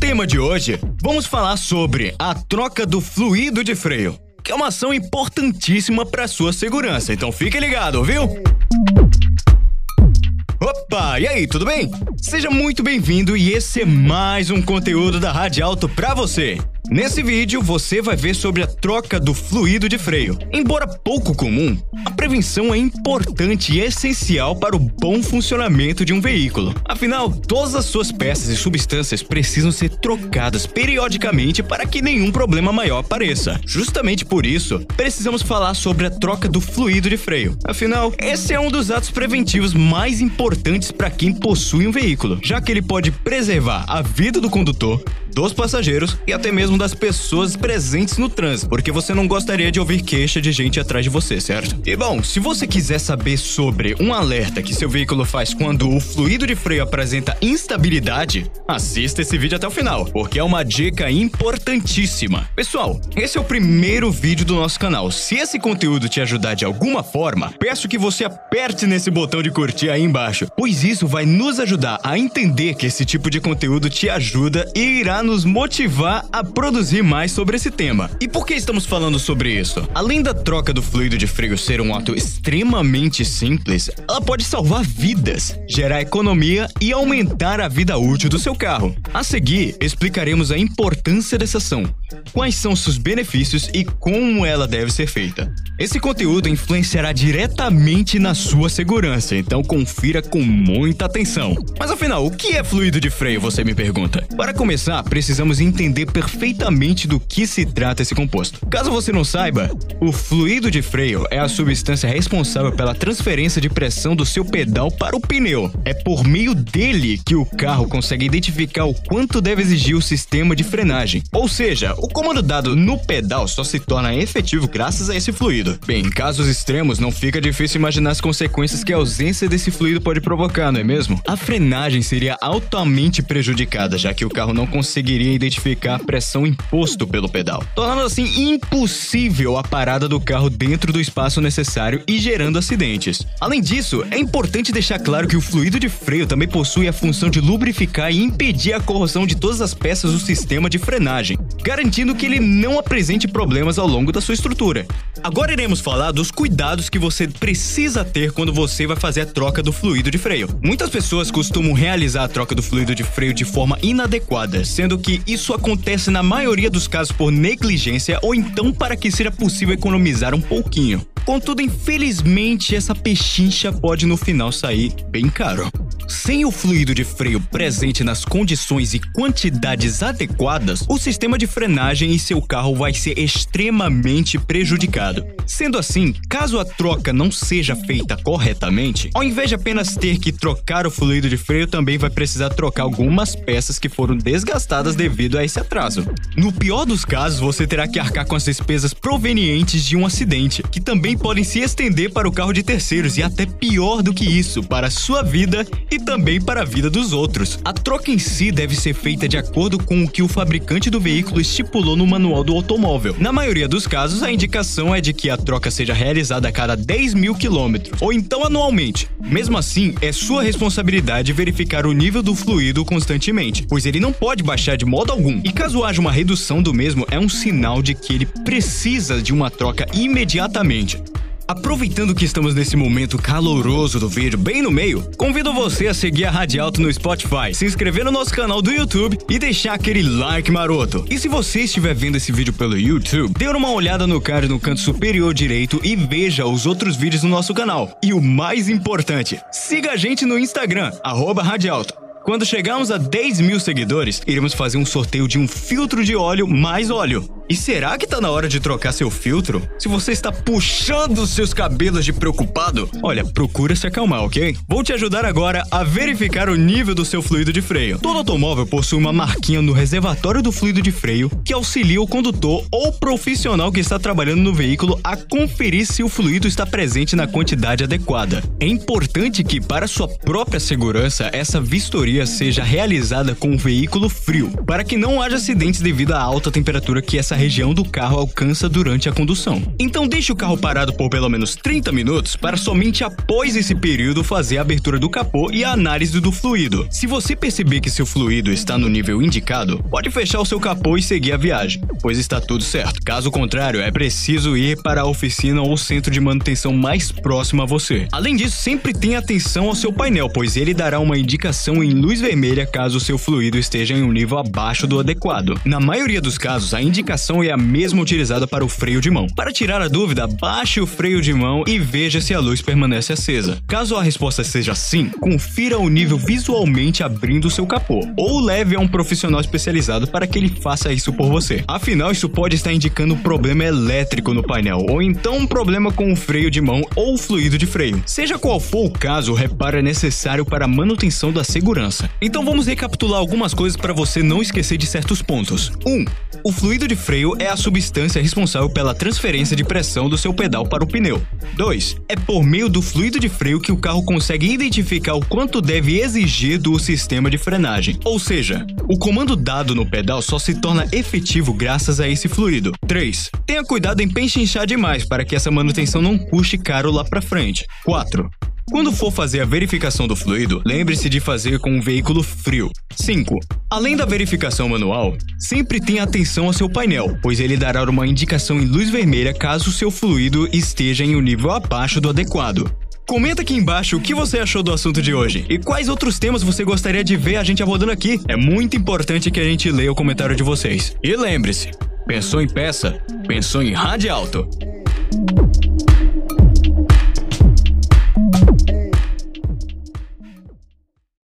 tema de hoje, vamos falar sobre a troca do fluido de freio, que é uma ação importantíssima para sua segurança. Então fique ligado, viu? Opa, e aí, tudo bem? Seja muito bem-vindo e esse é mais um conteúdo da Rádio Alto para você. Nesse vídeo, você vai ver sobre a troca do fluido de freio. Embora pouco comum, a prevenção é importante e essencial para o bom funcionamento de um veículo. Afinal, todas as suas peças e substâncias precisam ser trocadas periodicamente para que nenhum problema maior apareça. Justamente por isso, precisamos falar sobre a troca do fluido de freio. Afinal, esse é um dos atos preventivos mais importantes para quem possui um veículo, já que ele pode preservar a vida do condutor, dos passageiros e até mesmo das pessoas presentes no trânsito, porque você não gostaria de ouvir queixa de gente atrás de você, certo? E bom, se você quiser saber sobre um alerta que seu veículo faz quando o fluido de freio apresenta instabilidade, assista esse vídeo até o final, porque é uma dica importantíssima. Pessoal, esse é o primeiro vídeo do nosso canal. Se esse conteúdo te ajudar de alguma forma, peço que você aperte nesse botão de curtir aí embaixo, pois isso vai nos ajudar a entender que esse tipo de conteúdo te ajuda e irá nos motivar a produzir mais sobre esse tema. E por que estamos falando sobre isso? Além da troca do fluido de freio ser um ato extremamente simples, ela pode salvar vidas, gerar economia e aumentar a vida útil do seu carro. A seguir, explicaremos a importância dessa ação, quais são seus benefícios e como ela deve ser feita. Esse conteúdo influenciará diretamente na sua segurança, então confira com muita atenção. Mas afinal, o que é fluido de freio, você me pergunta? Para começar, precisamos entender perfeitamente do que se trata esse composto. Caso você não saiba, o fluido de freio é a substância responsável pela transferência de pressão do seu pedal para o pneu. É por meio dele que o carro consegue identificar o quanto deve exigir o sistema de frenagem. Ou seja, o comando dado no pedal só se torna efetivo graças a esse fluido. Bem, em casos extremos, não fica difícil imaginar as consequências que a ausência desse fluido pode provocar, não é mesmo? A frenagem seria altamente prejudicada, já que o carro não consegue conseguiria identificar a pressão imposto pelo pedal, tornando assim impossível a parada do carro dentro do espaço necessário e gerando acidentes. Além disso, é importante deixar claro que o fluido de freio também possui a função de lubrificar e impedir a corrosão de todas as peças do sistema de frenagem, garantindo que ele não apresente problemas ao longo da sua estrutura. Agora iremos falar dos cuidados que você precisa ter quando você vai fazer a troca do fluido de freio. Muitas pessoas costumam realizar a troca do fluido de freio de forma inadequada, sendo que isso acontece na maioria dos casos por negligência ou então para que seja possível economizar um pouquinho. Contudo, infelizmente, essa pechincha pode no final sair bem caro. Sem o fluido de freio presente nas condições e quantidades adequadas, o sistema de frenagem em seu carro vai ser extremamente prejudicado. Sendo assim, caso a troca não seja feita corretamente, ao invés de apenas ter que trocar o fluido de freio, também vai precisar trocar algumas peças que foram desgastadas devido a esse atraso. No pior dos casos, você terá que arcar com as despesas provenientes de um acidente, que também podem se estender para o carro de terceiros e até pior do que isso, para a sua vida e também para a vida dos outros. A troca em si deve ser feita de acordo com o que o fabricante do veículo estipulou no manual do automóvel. Na maioria dos casos, a indicação é de que a troca seja realizada a cada 10 mil quilômetros, ou então anualmente. Mesmo assim, é sua responsabilidade verificar o nível do fluido constantemente, pois ele não pode baixar de modo algum. E caso haja uma redução do mesmo, é um sinal de que ele precisa de uma troca imediatamente. Aproveitando que estamos nesse momento caloroso do vídeo, bem no meio, convido você a seguir a Radialto no Spotify, se inscrever no nosso canal do YouTube e deixar aquele like maroto. E se você estiver vendo esse vídeo pelo YouTube, dê uma olhada no card no canto superior direito e veja os outros vídeos do nosso canal. E o mais importante, siga a gente no Instagram, arroba Radialto. Quando chegarmos a 10 mil seguidores, iremos fazer um sorteio de um filtro de óleo mais óleo. E será que tá na hora de trocar seu filtro? Se você está puxando seus cabelos de preocupado, olha, procura se acalmar, ok? Vou te ajudar agora a verificar o nível do seu fluido de freio. Todo automóvel possui uma marquinha no reservatório do fluido de freio que auxilia o condutor ou profissional que está trabalhando no veículo a conferir se o fluido está presente na quantidade adequada. É importante que, para sua própria segurança, essa vistoria seja realizada com o veículo frio, para que não haja acidentes devido à alta temperatura que essa região do carro alcança durante a condução. Então deixe o carro parado por pelo menos 30 minutos para somente após esse período fazer a abertura do capô e a análise do fluido. Se você perceber que seu fluido está no nível indicado, pode fechar o seu capô e seguir a viagem, pois está tudo certo. Caso contrário, é preciso ir para a oficina ou centro de manutenção mais próximo a você. Além disso, sempre tenha atenção ao seu painel, pois ele dará uma indicação em luz vermelha caso o seu fluido esteja em um nível abaixo do adequado. Na maioria dos casos, a indicação é a mesma utilizada para o freio de mão. Para tirar a dúvida, baixe o freio de mão e veja se a luz permanece acesa. Caso a resposta seja sim, confira o nível visualmente abrindo o seu capô, ou leve a um profissional especializado para que ele faça isso por você. Afinal, isso pode estar indicando um problema elétrico no painel, ou então um problema com o freio de mão ou fluido de freio. Seja qual for o caso, o reparo é necessário para a manutenção da segurança. Então vamos recapitular algumas coisas para você não esquecer de certos pontos. 1. Um, o fluido de freio é a substância responsável pela transferência de pressão do seu pedal para o pneu. 2. É por meio do fluido de freio que o carro consegue identificar o quanto deve exigir do sistema de frenagem. Ou seja, o comando dado no pedal só se torna efetivo graças a esse fluido. 3. Tenha cuidado em pechinchar demais para que essa manutenção não custe caro lá para frente. 4. Quando for fazer a verificação do fluido, lembre-se de fazer com um veículo frio. 5. Além da verificação manual, sempre tenha atenção ao seu painel, pois ele dará uma indicação em luz vermelha caso o seu fluido esteja em um nível abaixo do adequado. Comenta aqui embaixo o que você achou do assunto de hoje e quais outros temas você gostaria de ver a gente abordando aqui. É muito importante que a gente leia o comentário de vocês. E lembre-se, pensou em peça? Pensou em rádio alto?